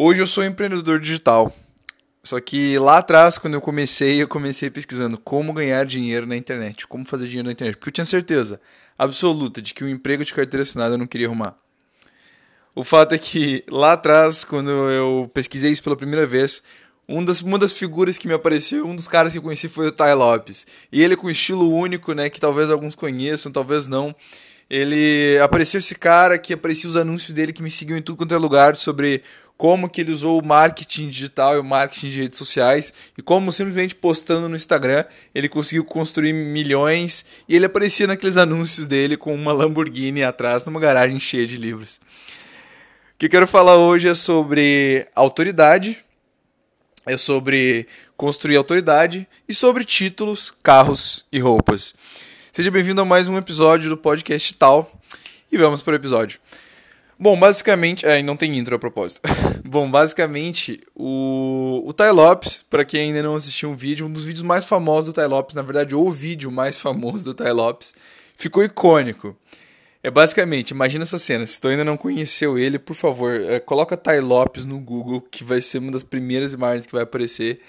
Hoje eu sou empreendedor digital. Só que lá atrás, quando eu comecei, eu comecei pesquisando como ganhar dinheiro na internet, como fazer dinheiro na internet, porque eu tinha certeza absoluta de que o emprego de carteira assinada eu não queria arrumar. O fato é que lá atrás, quando eu pesquisei isso pela primeira vez, um das, uma das figuras que me apareceu, um dos caras que eu conheci foi o Ty Lopes. E ele com estilo único, né, que talvez alguns conheçam, talvez não. Ele apareceu esse cara que aparecia os anúncios dele que me seguiam em tudo quanto é lugar sobre como que ele usou o marketing digital e o marketing de redes sociais e como simplesmente postando no Instagram ele conseguiu construir milhões e ele aparecia naqueles anúncios dele com uma Lamborghini atrás numa garagem cheia de livros. O que eu quero falar hoje é sobre autoridade, é sobre construir autoridade e sobre títulos, carros e roupas. Seja bem-vindo a mais um episódio do podcast Tal e vamos para o episódio. Bom, basicamente. É, não tem intro a propósito. Bom, basicamente, o, o Ty Lopes, para quem ainda não assistiu um vídeo, um dos vídeos mais famosos do Ty Lopes, na verdade, o vídeo mais famoso do Ty Lopes, ficou icônico. É basicamente, imagina essa cena. Se tu ainda não conheceu ele, por favor, é, coloca Ty Lopes no Google, que vai ser uma das primeiras imagens que vai aparecer.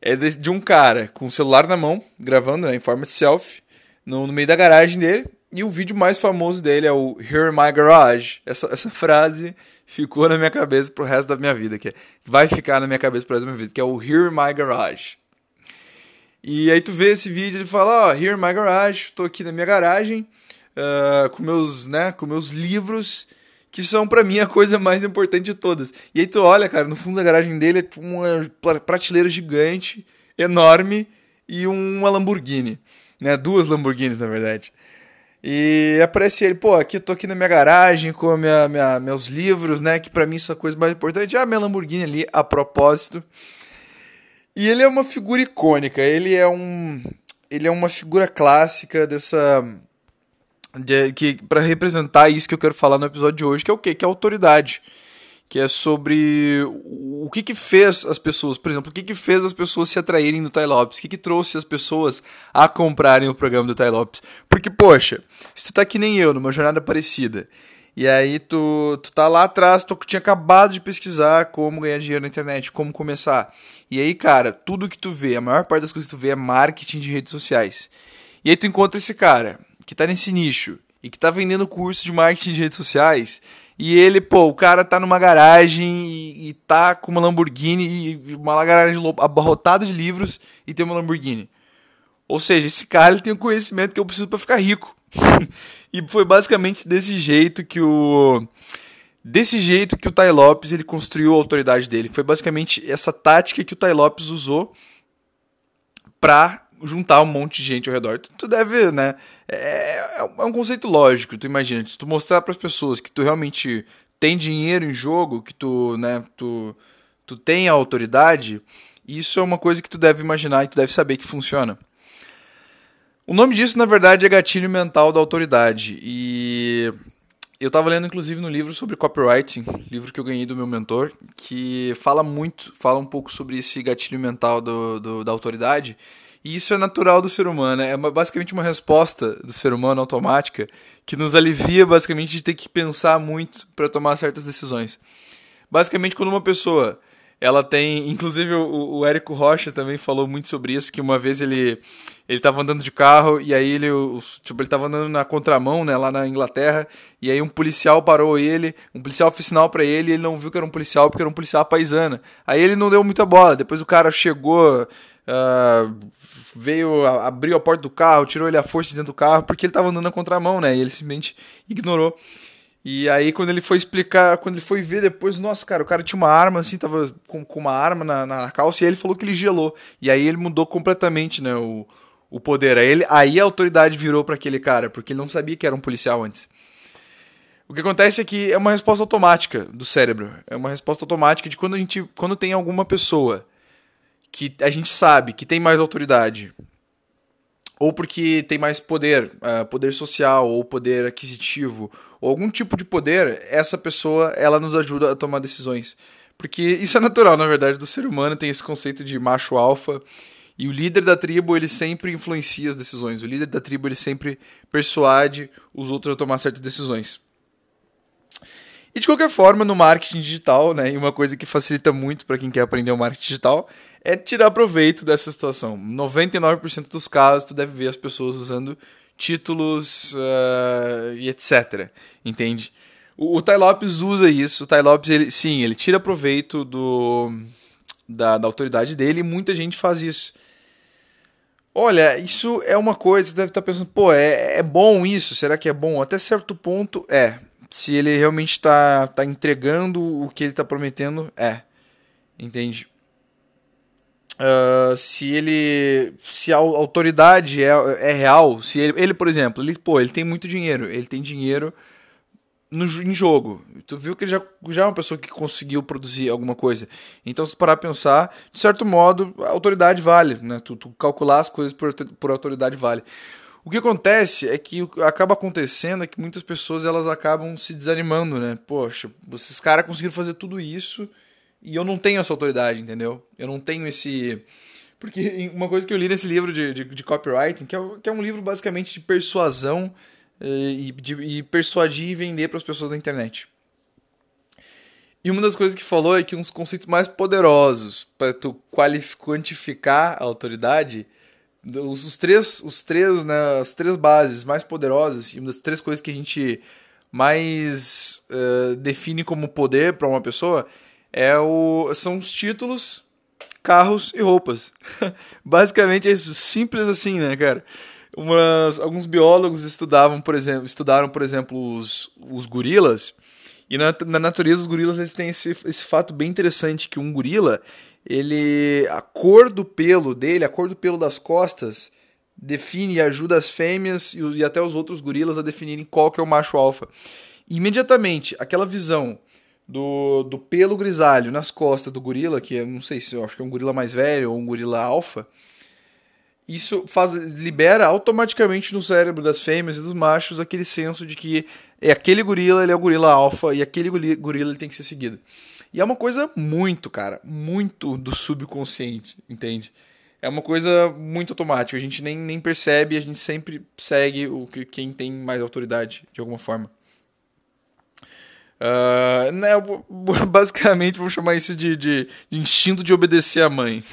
É de, de um cara com o celular na mão, gravando né, em forma de selfie, no, no meio da garagem dele, e o vídeo mais famoso dele é o Here in My Garage. Essa, essa frase ficou na minha cabeça pro resto da minha vida, que é, vai ficar na minha cabeça pro resto da minha vida, que é o Here in My Garage. E aí tu vê esse vídeo e fala, ó, oh, Here in My Garage, tô aqui na minha garagem, uh, com meus, né, com meus livros, que são para mim a coisa mais importante de todas. E aí tu olha, cara, no fundo da garagem dele é uma prateleira gigante, enorme, e uma Lamborghini, né, duas Lamborghinis, na verdade. E aparece ele, pô, aqui tô aqui na minha garagem com minha, minha, meus livros, né? Que para mim são a coisa mais importante. Ah, minha Lamborghini ali, a propósito. E ele é uma figura icônica, ele é um. Ele é uma figura clássica dessa. De, que para representar isso que eu quero falar no episódio de hoje, que é o quê? Que é autoridade que é sobre o que que fez as pessoas, por exemplo, o que que fez as pessoas se atraírem no Ty Lopes, o que que trouxe as pessoas a comprarem o programa do Ty Lopes. Porque, poxa, se tu tá que nem eu, numa jornada parecida, e aí tu, tu tá lá atrás, tu tinha acabado de pesquisar como ganhar dinheiro na internet, como começar. E aí, cara, tudo que tu vê, a maior parte das coisas que tu vê é marketing de redes sociais. E aí tu encontra esse cara, que tá nesse nicho, e que tá vendendo curso de marketing de redes sociais, e ele, pô, o cara tá numa garagem e, e tá com uma Lamborghini, e uma garagem abarrotada de livros e tem uma Lamborghini. Ou seja, esse cara ele tem o conhecimento que eu preciso para ficar rico. e foi basicamente desse jeito que o desse jeito que o Tai Lopes ele construiu a autoridade dele. Foi basicamente essa tática que o Tai Lopes usou para juntar um monte de gente ao redor. Tu, tu deve, né? É, é, um conceito lógico. Tu imagina, se tu mostrar para as pessoas que tu realmente tem dinheiro em jogo, que tu, né, tu, tu tem a autoridade, isso é uma coisa que tu deve imaginar e tu deve saber que funciona. O nome disso, na verdade, é gatilho mental da autoridade. E eu estava lendo, inclusive, no livro sobre copywriting, livro que eu ganhei do meu mentor, que fala muito, fala um pouco sobre esse gatilho mental do, do da autoridade. E isso é natural do ser humano, é uma, basicamente uma resposta do ser humano automática que nos alivia basicamente de ter que pensar muito para tomar certas decisões. Basicamente, quando uma pessoa ela tem, inclusive o, o Érico Rocha também falou muito sobre isso, que uma vez ele ele estava andando de carro e aí ele, tipo, ele estava andando na contramão, né, lá na Inglaterra, e aí um policial parou ele, um policial fez sinal para ele, e ele não viu que era um policial porque era um policial paisana. Aí ele não deu muita bola. Depois o cara chegou, uh, veio, abriu a porta do carro, tirou ele a força de dentro do carro, porque ele tava andando na contramão, né? E ele simplesmente ignorou. E aí, quando ele foi explicar, quando ele foi ver depois, nossa, cara, o cara tinha uma arma, assim, tava com, com uma arma na, na calça, e aí ele falou que ele gelou. E aí ele mudou completamente, né, o, o poder. Aí, ele, aí a autoridade virou para aquele cara, porque ele não sabia que era um policial antes. O que acontece é que é uma resposta automática do cérebro. É uma resposta automática de quando a gente. Quando tem alguma pessoa que a gente sabe que tem mais autoridade, ou porque tem mais poder, uh, poder social ou poder aquisitivo, ou algum tipo de poder, essa pessoa ela nos ajuda a tomar decisões. Porque isso é natural, na verdade, do ser humano, tem esse conceito de macho alfa, e o líder da tribo, ele sempre influencia as decisões. O líder da tribo, ele sempre persuade os outros a tomar certas decisões. E de qualquer forma, no marketing digital, né, e uma coisa que facilita muito para quem quer aprender o marketing digital, é tirar proveito dessa situação. 99% dos casos, tu deve ver as pessoas usando títulos uh, e etc. Entende? O, o Ty Lopes usa isso. O Ty Lopes, ele, sim, ele tira proveito do, da, da autoridade dele e muita gente faz isso. Olha, isso é uma coisa, você deve estar pensando, pô, é, é bom isso? Será que é bom? Até certo ponto, é. Se ele realmente está tá entregando o que ele está prometendo, é. Entende? Uh, se ele. Se a autoridade é, é real, se ele, ele, por exemplo, ele, pô, ele tem muito dinheiro, ele tem dinheiro no, em jogo. Tu viu que ele já, já é uma pessoa que conseguiu produzir alguma coisa. Então, se tu parar a pensar, de certo modo, a autoridade vale, né? Tu, tu calcular as coisas por, por autoridade vale. O que acontece é que acaba acontecendo é que muitas pessoas elas acabam se desanimando, né? Poxa, esses caras conseguiram fazer tudo isso e eu não tenho essa autoridade, entendeu? Eu não tenho esse. Porque uma coisa que eu li nesse livro de, de, de copywriting, que é, que é, um livro basicamente de persuasão eh, e, de, e persuadir e vender para as pessoas na internet. E uma das coisas que falou é que um dos conceitos mais poderosos para tu quantificar a autoridade, os, os, três, os três, né, as três bases mais poderosas e uma das três coisas que a gente mais uh, define como poder para uma pessoa é o, são os títulos, carros e roupas. Basicamente é isso, simples assim, né, cara? Umas, alguns biólogos estudavam, por exemplo, estudaram, por exemplo, os, os gorilas. E na, na natureza, os gorilas eles têm esse, esse fato bem interessante que um gorila, ele a cor do pelo dele, a cor do pelo das costas define e ajuda as fêmeas e, e até os outros gorilas a definirem qual que é o macho alfa. imediatamente, aquela visão do, do pelo grisalho nas costas do gorila, que eu não sei se eu acho que é um gorila mais velho ou um gorila alfa, isso faz, libera automaticamente no cérebro das fêmeas e dos machos aquele senso de que é aquele gorila, ele é o gorila alfa e aquele gorila ele tem que ser seguido. E é uma coisa muito, cara, muito do subconsciente, entende? É uma coisa muito automática, a gente nem, nem percebe, a gente sempre segue o que quem tem mais autoridade de alguma forma. Uh, né, basicamente, vou chamar isso de, de, de instinto de obedecer à mãe.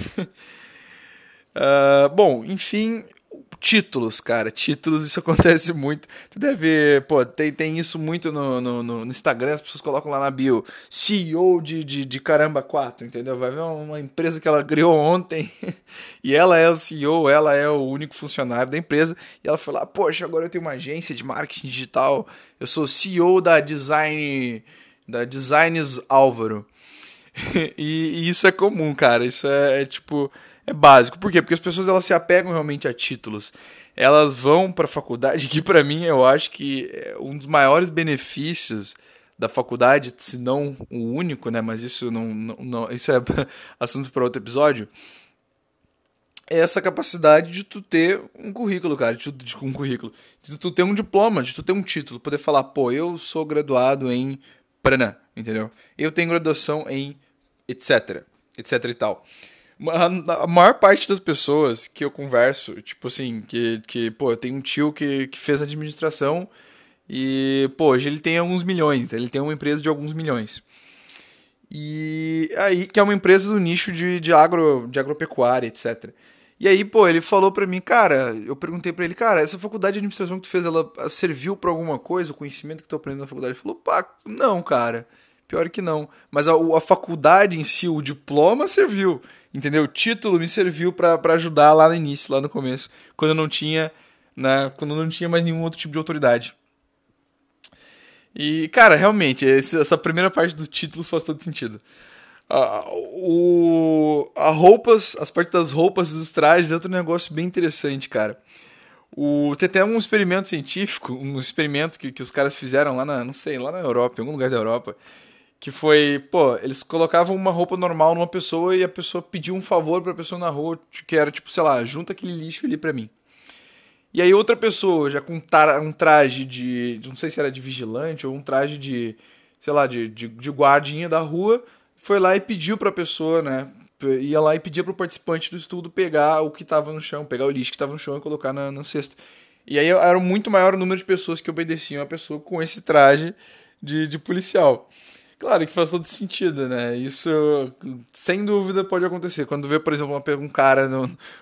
uh, bom, enfim, títulos, cara. Títulos, isso acontece muito. Tu deve. Pô, tem, tem isso muito no, no, no, Instagram, as pessoas colocam lá na bio CEO de, de, de caramba 4, entendeu? Vai ver uma empresa que ela criou ontem e ela é o CEO, ela é o único funcionário da empresa. E ela foi lá, poxa, agora eu tenho uma agência de marketing digital eu sou CEO da Design da Designs Álvaro. e, e, isso é comum, cara. Isso é, é, tipo é básico. Por quê? Porque as pessoas elas se apegam realmente a títulos. Elas vão para a faculdade, que para mim eu acho que é um dos maiores benefícios da faculdade, se não o único, né? Mas isso não, não, não isso é assunto para outro episódio é essa capacidade de tu ter um currículo, cara, de, de, um currículo, de tu ter um diploma, de tu ter um título, poder falar, pô, eu sou graduado em Paraná, entendeu? Eu tenho graduação em etc, etc e tal. A, maior parte das pessoas que eu converso, tipo assim, que, que pô, tenho um tio que, que fez administração e, pô, hoje ele tem alguns milhões, ele tem uma empresa de alguns milhões. E aí, que é uma empresa do nicho de, de, agro, de agropecuária, etc. E aí, pô, ele falou para mim, cara, eu perguntei para ele, cara, essa faculdade de administração que tu fez, ela serviu para alguma coisa, o conhecimento que tu aprendeu na faculdade? Ele falou, pá, não, cara, pior que não. Mas a, a faculdade em si, o diploma serviu, entendeu? O título me serviu para ajudar lá no início, lá no começo, quando eu não tinha, né, quando eu não tinha mais nenhum outro tipo de autoridade. E, cara, realmente, essa primeira parte do título faz todo sentido. A, o, a roupas, as partes das roupas e dos trajes é outro negócio bem interessante, cara. O, tem até um experimento científico, um experimento que, que os caras fizeram lá na, não sei, lá na Europa, em algum lugar da Europa, que foi, pô, eles colocavam uma roupa normal numa pessoa e a pessoa pediu um favor pra pessoa na rua, que era tipo, sei lá, junta aquele lixo ali pra mim. E aí outra pessoa, já com um traje de, não sei se era de vigilante ou um traje de, sei lá, de, de, de guardinha da rua, foi lá e pediu para a pessoa, né? Ia lá e pedia para o participante do estudo pegar o que estava no chão, pegar o lixo que estava no chão e colocar na, no cesto. E aí era um muito maior número de pessoas que obedeciam a pessoa com esse traje de, de policial. Claro que faz todo sentido, né? Isso, sem dúvida, pode acontecer. Quando vê, por exemplo, um cara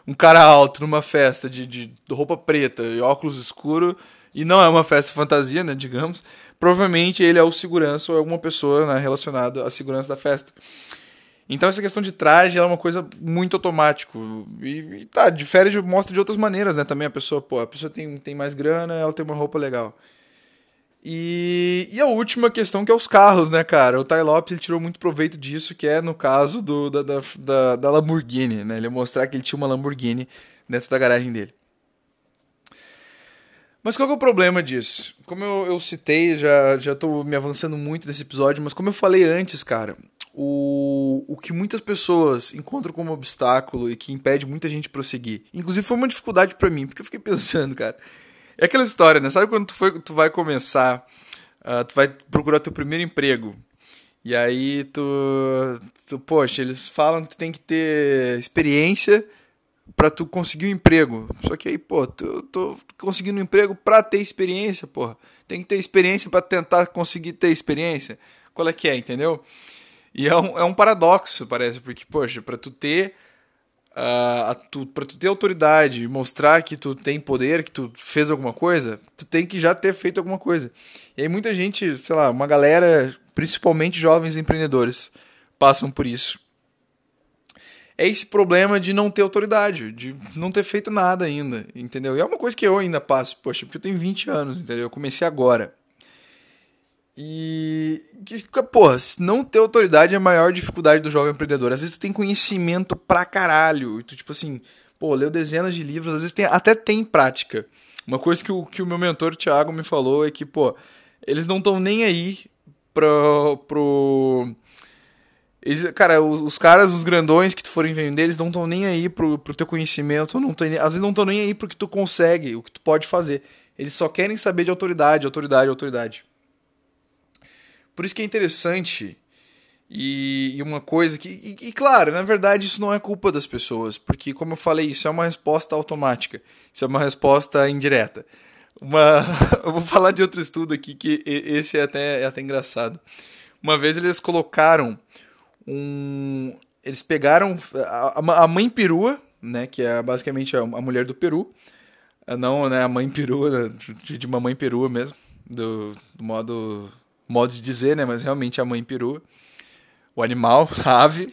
um cara alto numa festa de, de roupa preta e óculos escuros, e não é uma festa fantasia, né, digamos, provavelmente ele é o segurança ou é alguma pessoa né, relacionada à segurança da festa. Então essa questão de traje é uma coisa muito automático. E, e tá, difere, de, mostra de outras maneiras, né? Também a pessoa, pô, a pessoa tem, tem mais grana, ela tem uma roupa legal. E, e a última questão que é os carros, né, cara? O Ty Lopes ele tirou muito proveito disso, que é no caso do, da, da, da, Lamborghini, né? Ele mostrar que ele tinha uma Lamborghini dentro da garagem dele. Mas qual é o problema disso? Como eu, eu citei, já, já tô me avançando muito nesse episódio, mas como eu falei antes, cara, o, o que muitas pessoas encontram como obstáculo e que impede muita gente prosseguir. Inclusive foi uma dificuldade para mim, porque eu fiquei pensando, cara. É aquela história, né? Sabe quando tu, foi, tu vai começar, uh, tu vai procurar teu primeiro emprego, e aí tu, tu, poxa, eles falam que tu tem que ter experiência para tu conseguir um emprego. Só que aí, pô, tu, tô conseguindo um emprego para ter experiência, porra. Tem que ter experiência para tentar conseguir ter experiência. Qual é que é, entendeu? E é um, é um paradoxo, parece, porque, poxa, para tu ter uh, tu, para tu ter autoridade, mostrar que tu tem poder, que tu fez alguma coisa, tu tem que já ter feito alguma coisa. E aí muita gente, sei lá, uma galera, principalmente jovens empreendedores, passam por isso. É esse problema de não ter autoridade, de não ter feito nada ainda, entendeu? E é uma coisa que eu ainda passo, poxa, porque eu tenho 20 anos, entendeu? Eu comecei agora. E. Porra, não ter autoridade é a maior dificuldade do jovem empreendedor. Às vezes tu tem conhecimento pra caralho. E tu, tipo assim, pô, leu dezenas de livros, às vezes tem, até tem prática. Uma coisa que o, que o meu mentor, Thiago, me falou é que, pô, eles não estão nem aí pro. pro eles, cara, os, os, caras, os grandões que tu forem vender, eles não estão nem aí pro, pro teu conhecimento, não tão, às vezes não estão nem aí pro que tu consegue, o que tu pode fazer. Eles só querem saber de autoridade, autoridade, autoridade. Por isso que é interessante e, uma coisa que. E, e, claro, na verdade, isso não é culpa das pessoas, porque, como eu falei, isso é uma resposta automática, isso é uma resposta indireta. Uma, eu vou falar de outro estudo aqui que esse é até, é até engraçado. Uma vez eles colocaram um. Eles pegaram a, a mãe perua, né, que é basicamente a, mulher do Peru, não né, a mãe perua, de, de mamãe perua mesmo, do, do modo modo de dizer, né? Mas realmente a mãe peru, o animal, a ave,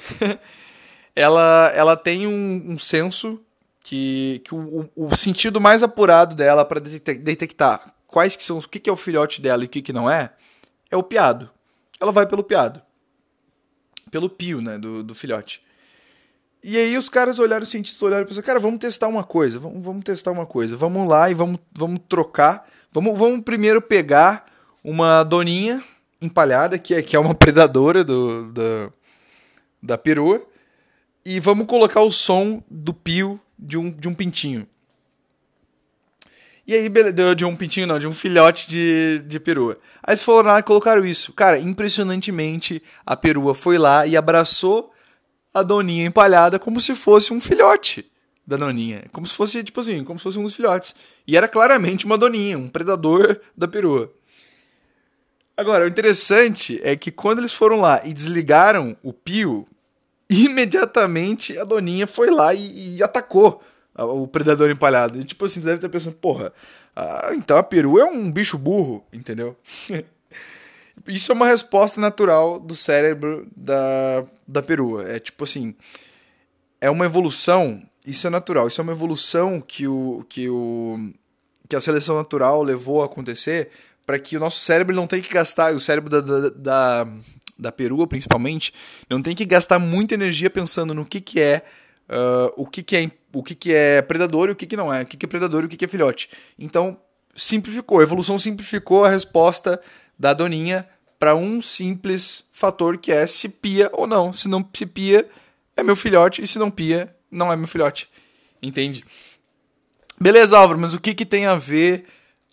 ela, ela tem um, um senso que, que o, o, sentido mais apurado dela para detectar quais que são o que, que é o filhote dela e o que, que não é, é o piado. Ela vai pelo piado. Pelo pio, né, do, do filhote. E aí os caras olharam, os cientistas olharam e pensaram, cara, vamos testar uma coisa, vamos, vamos testar uma coisa, vamos lá e vamos, vamos trocar, vamos, vamos primeiro pegar uma doninha empalhada, que é, que é uma predadora do, da, da perua, e vamos colocar o som do pio de um, de um pintinho. E aí, de um pintinho não, de um filhote de, de perua. Aí eles foram lá e colocaram isso. Cara, impressionantemente, a perua foi lá e abraçou a doninha empalhada como se fosse um filhote da doninha. Como se fosse, tipo assim, como se fosse um dos filhotes. E era claramente uma doninha, um predador da perua. Agora, o interessante é que quando eles foram lá e desligaram o Pio, imediatamente a Doninha foi lá e, e atacou o predador empalhado. E tipo assim, deve estar pensando, porra, ah, então a peru é um bicho burro, entendeu? Isso é uma resposta natural do cérebro da, da perua. É tipo assim, é uma evolução, isso é natural, isso é uma evolução que o que o que a seleção natural levou a acontecer para que o nosso cérebro não tenha que gastar, o cérebro da, da, da, da perua principalmente, não tem que gastar muita energia pensando no que, que é uh, o que, que é o que, que é predador e o que, que não é, o que, que é predador e o que, que é filhote. Então, simplificou, a evolução simplificou a resposta da doninha para um simples fator que é se pia ou não. Se não se pia, é meu filhote, e se não pia, não é meu filhote. Entende? Beleza, Álvaro, mas o que, que tem a ver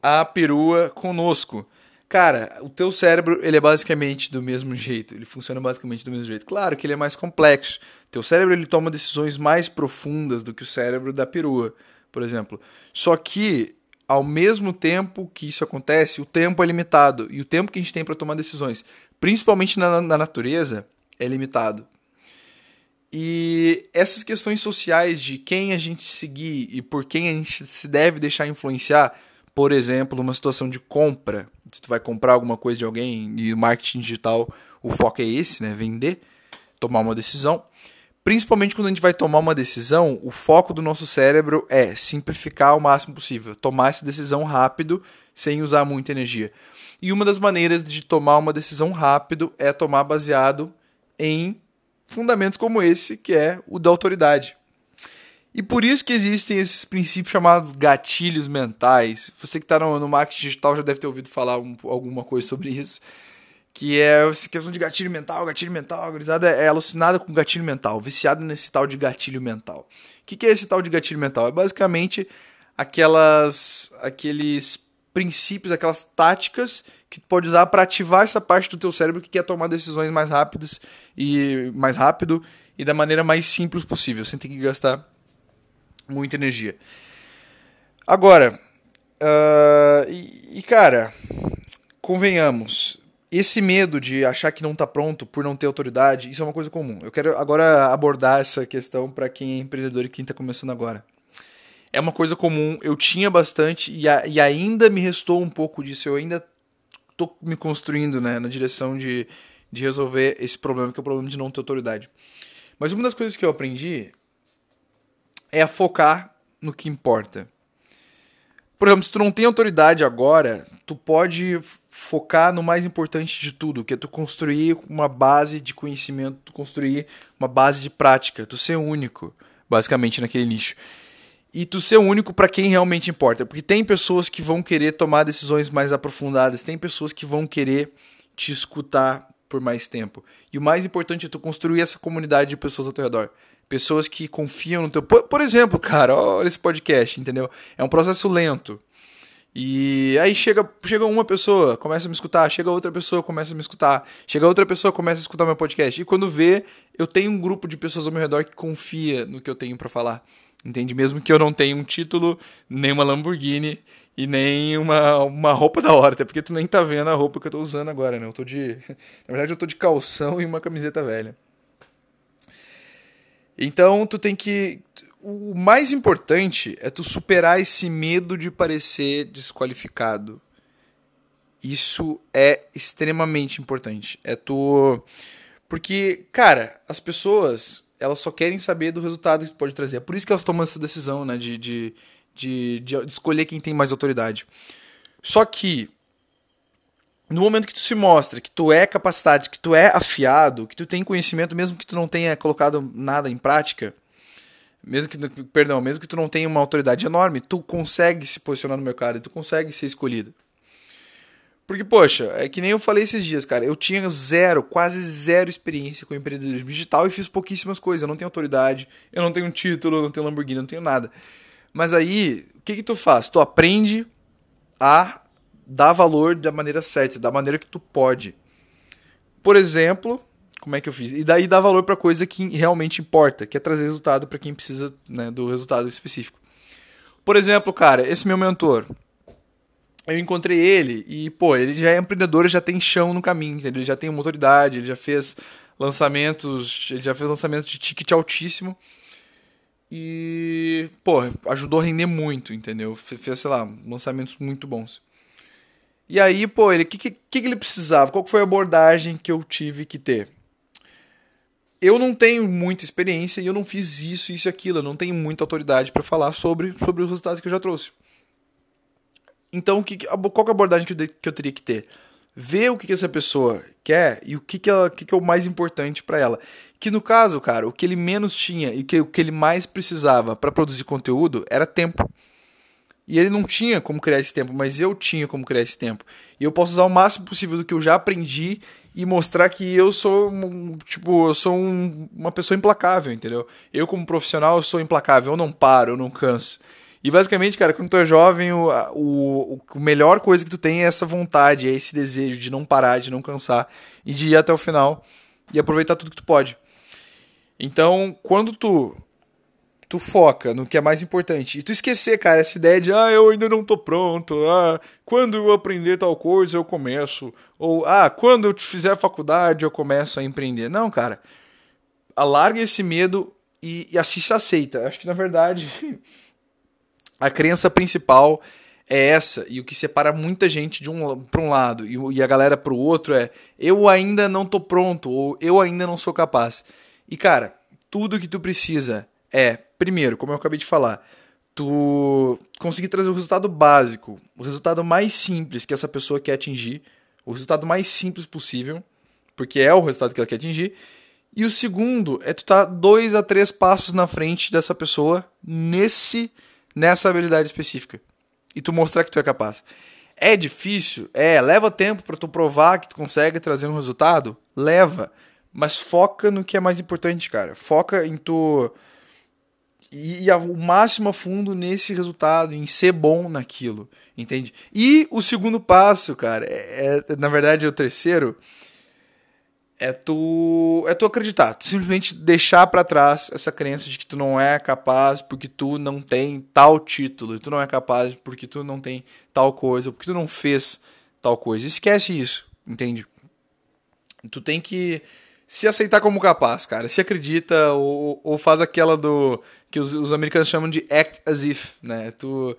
a perua conosco. Cara, o teu cérebro, ele é basicamente do mesmo jeito, ele funciona basicamente do mesmo jeito. Claro que ele é mais complexo. Teu cérebro, ele toma decisões mais profundas do que o cérebro da perua, por exemplo. Só que ao mesmo tempo que isso acontece, o tempo é limitado. E o tempo que a gente tem para tomar decisões, principalmente na, na natureza, é limitado. E essas questões sociais de quem a gente seguir e por quem a gente se deve deixar influenciar, por exemplo, uma situação de compra, se tu vai comprar alguma coisa de alguém e o marketing digital, o foco é esse, né, vender, tomar uma decisão. Principalmente quando a gente vai tomar uma decisão, o foco do nosso cérebro é simplificar o máximo possível, tomar essa decisão rápido, sem usar muita energia. E uma das maneiras de tomar uma decisão rápido é tomar baseado em fundamentos como esse, que é o da autoridade. E por isso que existem esses princípios chamados gatilhos mentais. Você que está no, no, marketing digital já deve ter ouvido falar um, alguma coisa sobre isso. Que é essa questão de gatilho mental, gatilho mental. A gurizada é alucinada com gatilho mental, viciada nesse tal de gatilho mental. O que, que é esse tal de gatilho mental? É basicamente aquelas, aqueles princípios, aquelas táticas que tu pode usar para ativar essa parte do teu cérebro que quer tomar decisões mais rápidas e mais rápido e da maneira mais simples possível, sem ter que gastar muita energia. Agora, uh, e, e, cara, convenhamos, esse medo de achar que não está pronto por não ter autoridade, isso é uma coisa comum. Eu quero agora abordar essa questão para quem é empreendedor e quem está começando agora. É uma coisa comum, eu tinha bastante e, a, e ainda me restou um pouco disso. Eu ainda tô me construindo né, na direção de, de resolver esse problema, que é o problema de não ter autoridade. Mas uma das coisas que eu aprendi é focar no que importa. Por exemplo, se tu não tem autoridade agora, tu pode focar no mais importante de tudo, que é tu construir uma base de conhecimento, tu construir uma base de prática, tu ser único, basicamente naquele nicho e tu ser único para quem realmente importa. Porque tem pessoas que vão querer tomar decisões mais aprofundadas, tem pessoas que vão querer te escutar por mais tempo. E o mais importante é tu construir essa comunidade de pessoas ao teu redor. Pessoas que confiam no teu. Por, por exemplo, cara, olha esse podcast, entendeu? É um processo lento. E aí chega, chega uma pessoa, começa a me escutar, chega outra pessoa, começa a me escutar, chega outra pessoa, começa a escutar meu podcast. E quando vê, eu tenho um grupo de pessoas ao meu redor que confia no que eu tenho para falar. Entende? Mesmo que eu não tenha um título, nem uma Lamborghini e nem uma, uma roupa da hora, até porque tu nem tá vendo a roupa que eu tô usando agora, né? Eu tô de. Na verdade, eu tô de calção e uma camiseta velha. Então, tu tem que. O mais importante é tu superar esse medo de parecer desqualificado. Isso é extremamente importante. É tu. Porque, cara, as pessoas elas só querem saber do resultado que pode trazer. É por isso que elas tomam essa decisão, né? De, de, de, de escolher quem tem mais autoridade. Só que no momento que tu se mostra que tu é capacitado, que tu é afiado, que tu tem conhecimento, mesmo que tu não tenha colocado nada em prática, mesmo que, perdão, mesmo que tu não tenha uma autoridade enorme, tu consegue se posicionar no mercado tu consegue ser escolhido. Porque, poxa, é que nem eu falei esses dias, cara. Eu tinha zero, quase zero experiência com empreendedorismo digital e fiz pouquíssimas coisas. Eu não tenho autoridade, eu não tenho título, eu não tenho Lamborghini, eu não tenho nada. Mas aí, o que que tu faz? Tu aprende a dar valor da maneira certa, da maneira que tu pode. Por exemplo, como é que eu fiz? E daí dá valor para coisa que realmente importa, que é trazer resultado para quem precisa né, do resultado específico. Por exemplo, cara, esse meu mentor, eu encontrei ele e, pô, ele já é empreendedor, já tem chão no caminho, ele já tem uma autoridade, ele já fez lançamentos, ele já fez lançamentos de ticket altíssimo. E, pô, ajudou a render muito, entendeu? Fez, sei lá, lançamentos muito bons. E aí, pô, o que, que, que ele precisava? Qual foi a abordagem que eu tive que ter? Eu não tenho muita experiência e eu não fiz isso, isso e aquilo. Eu não tenho muita autoridade para falar sobre, sobre os resultados que eu já trouxe. Então, que, qual é a abordagem que eu, que eu teria que ter? Ver o que, que essa pessoa quer e o que, que, ela, que, que é o mais importante para ela. Que no caso, cara, o que ele menos tinha e que, o que ele mais precisava para produzir conteúdo era tempo. E ele não tinha como criar esse tempo, mas eu tinha como criar esse tempo. E eu posso usar o máximo possível do que eu já aprendi e mostrar que eu sou, tipo, eu sou um, uma pessoa implacável, entendeu? Eu como profissional eu sou implacável, eu não paro, eu não canso. E basicamente, cara, quando tu é jovem, o, o, o melhor coisa que tu tem é essa vontade, é esse desejo de não parar, de não cansar e de ir até o final e aproveitar tudo que tu pode. Então, quando tu tu foca no que é mais importante. E tu esquecer, cara, essa ideia de, ah, eu ainda não tô pronto, ah, quando eu aprender tal coisa eu começo, ou, ah, quando eu fizer faculdade eu começo a empreender. Não, cara, alarga esse medo e, e assim se aceita. Acho que, na verdade, a crença principal é essa, e o que separa muita gente de um para um lado e, e a galera para o outro é eu ainda não tô pronto, ou eu ainda não sou capaz. E, cara, tudo que tu precisa é primeiro, como eu acabei de falar, tu conseguir trazer o resultado básico, o resultado mais simples que essa pessoa quer atingir, o resultado mais simples possível, porque é o resultado que ela quer atingir. E o segundo é tu estar tá dois a três passos na frente dessa pessoa nesse nessa habilidade específica e tu mostrar que tu é capaz. É difícil, é, leva tempo para tu provar que tu consegue trazer um resultado, leva, mas foca no que é mais importante, cara. Foca em tu e, e o máximo a fundo nesse resultado, em ser bom naquilo, entende? E o segundo passo, cara, é, é na verdade é o terceiro, é tu é tu acreditar, tu simplesmente deixar para trás essa crença de que tu não é capaz porque tu não tem tal título, tu não é capaz porque tu não tem tal coisa, porque tu não fez tal coisa. Esquece isso, entende? Tu tem que se aceitar como capaz, cara. Se acredita ou, ou faz aquela do que os, os, americanos chamam de act as if, né? Tu,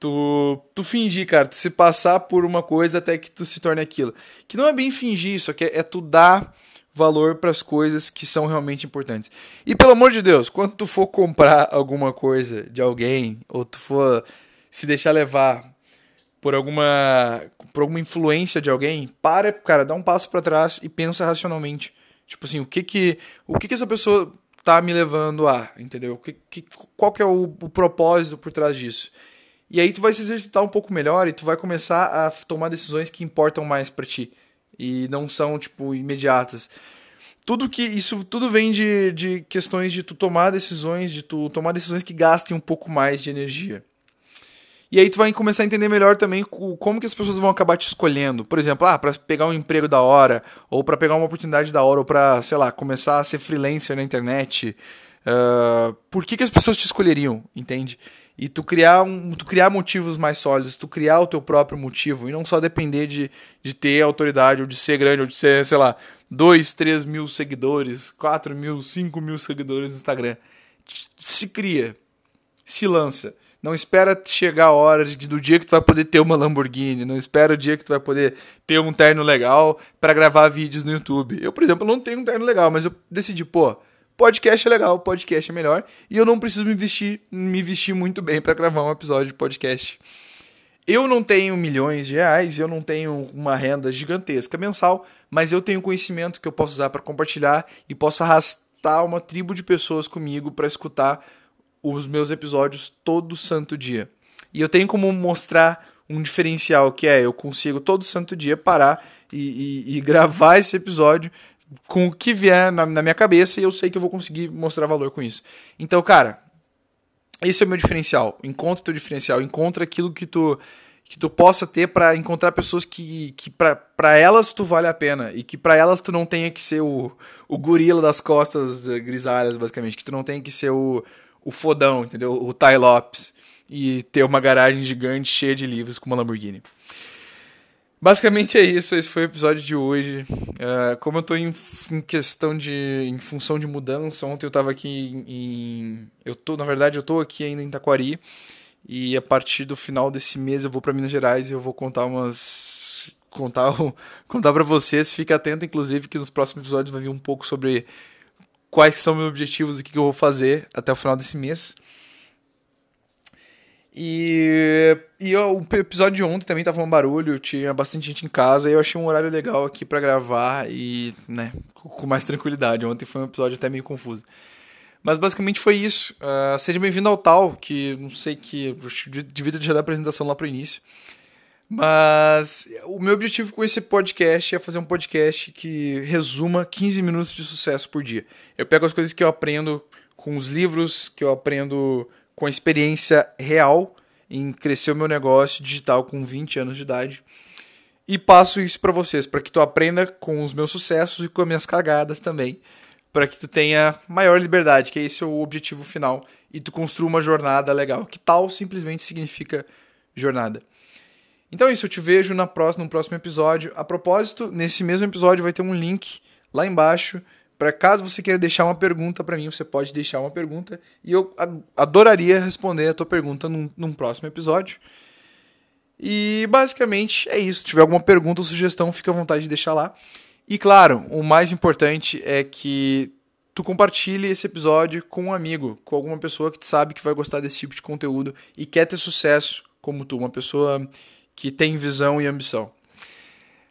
tu, tu fingir, cara, tu se passar por uma coisa até que tu se torne aquilo. Que não é bem fingir, isso aqui é, é tu dar valor para as coisas que são realmente importantes. E pelo amor de Deus, quando tu for comprar alguma coisa de alguém ou tu for se deixar levar por alguma por alguma influência de alguém, para, cara, dá um passo para trás e pensa racionalmente. Tipo assim, o que que o que que essa pessoa tá me levando a, entendeu? Que, que, qual que é o, o propósito por trás disso? E aí tu vai se exercitar um pouco melhor e tu vai começar a tomar decisões que importam mais para ti e não são tipo imediatas. Tudo que isso tudo vem de, de questões de tu tomar decisões, de tu tomar decisões que gastem um pouco mais de energia. E aí tu vai começar a entender melhor também como que as pessoas vão acabar te escolhendo. Por exemplo, ah, para pegar um emprego da hora, ou para pegar uma oportunidade da hora, ou para, sei lá, começar a ser freelancer na internet. Uh, por que, que as pessoas te escolheriam, entende? E tu criar, um, tu criar motivos mais sólidos, tu criar o teu próprio motivo, e não só depender de, de ter autoridade, ou de ser grande, ou de ser, sei lá, 2, 3 mil seguidores, 4 mil, 5 mil seguidores no Instagram. Se cria, se lança. Não espera chegar a hora de, do dia que tu vai poder ter uma Lamborghini. Não espera o dia que tu vai poder ter um terno legal para gravar vídeos no YouTube. Eu, por exemplo, não tenho um terno legal, mas eu decidi, pô, podcast é legal, podcast é melhor. E eu não preciso me vestir, me vestir muito bem para gravar um episódio de podcast. Eu não tenho milhões de reais, eu não tenho uma renda gigantesca mensal, mas eu tenho conhecimento que eu posso usar para compartilhar e posso arrastar uma tribo de pessoas comigo para escutar os meus episódios todo santo dia. E eu tenho como mostrar um diferencial que é eu consigo todo santo dia parar e, e, e gravar esse episódio com o que vier na, na, minha cabeça e eu sei que eu vou conseguir mostrar valor com isso. Então, cara, esse é o meu diferencial. Encontra teu diferencial, encontra aquilo que tu que tu possa ter para encontrar pessoas que, que para elas tu vale a pena e que para elas tu não tenha que ser o, o gorila das costas grisalhas, basicamente, que tu não tenha que ser o, o fodão, entendeu? O Ty Lopes. E ter uma garagem gigante cheia de livros com uma Lamborghini. Basicamente é isso, esse foi o episódio de hoje. Uh, como eu estou em, em, questão de. em função de mudança, ontem eu estava aqui em, Eu tô, na verdade, eu estou aqui ainda em Taquari. E a partir do final desse mês eu vou para Minas Gerais e eu vou contar umas. contar, contar para vocês. Fique atento, inclusive, que nos próximos episódios vai vir um pouco sobre quais são meus objetivos o que eu vou fazer até o final desse mês. E, e o episódio de ontem também tava um barulho, tinha bastante gente em casa, e eu achei um horário legal aqui para gravar e, né, com mais tranquilidade. Ontem foi um episódio até meio confuso. Mas basicamente foi isso. Uh, seja bem-vindo ao Tal, que não sei que. Devia ter a apresentação lá pro início. Mas o meu objetivo com esse podcast é fazer um podcast que resuma 15 minutos de sucesso por dia. Eu pego as coisas que eu aprendo com os livros, que eu aprendo com a experiência real em crescer o meu negócio digital com 20 anos de idade e passo isso para vocês, para que tu aprenda com os meus sucessos e com as minhas cagadas também, para que tu tenha maior liberdade, que esse é o objetivo final, e tu construa uma jornada legal. Que tal simplesmente significa jornada. Então é isso, eu te vejo na próxima, no próximo episódio. A propósito, nesse mesmo episódio vai ter um link lá embaixo para caso você queira deixar uma pergunta para mim, você pode deixar uma pergunta e eu adoraria responder a tua pergunta num, num próximo episódio. E basicamente é isso. Se tiver alguma pergunta ou sugestão, fica à vontade de deixar lá. E claro, o mais importante é que tu compartilhe esse episódio com um amigo, com alguma pessoa que tu sabe que vai gostar desse tipo de conteúdo e quer ter sucesso como tu, uma pessoa que tem visão e ambição.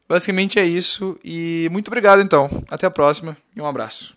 Basicamente é isso e muito obrigado então. Até a próxima e um abraço.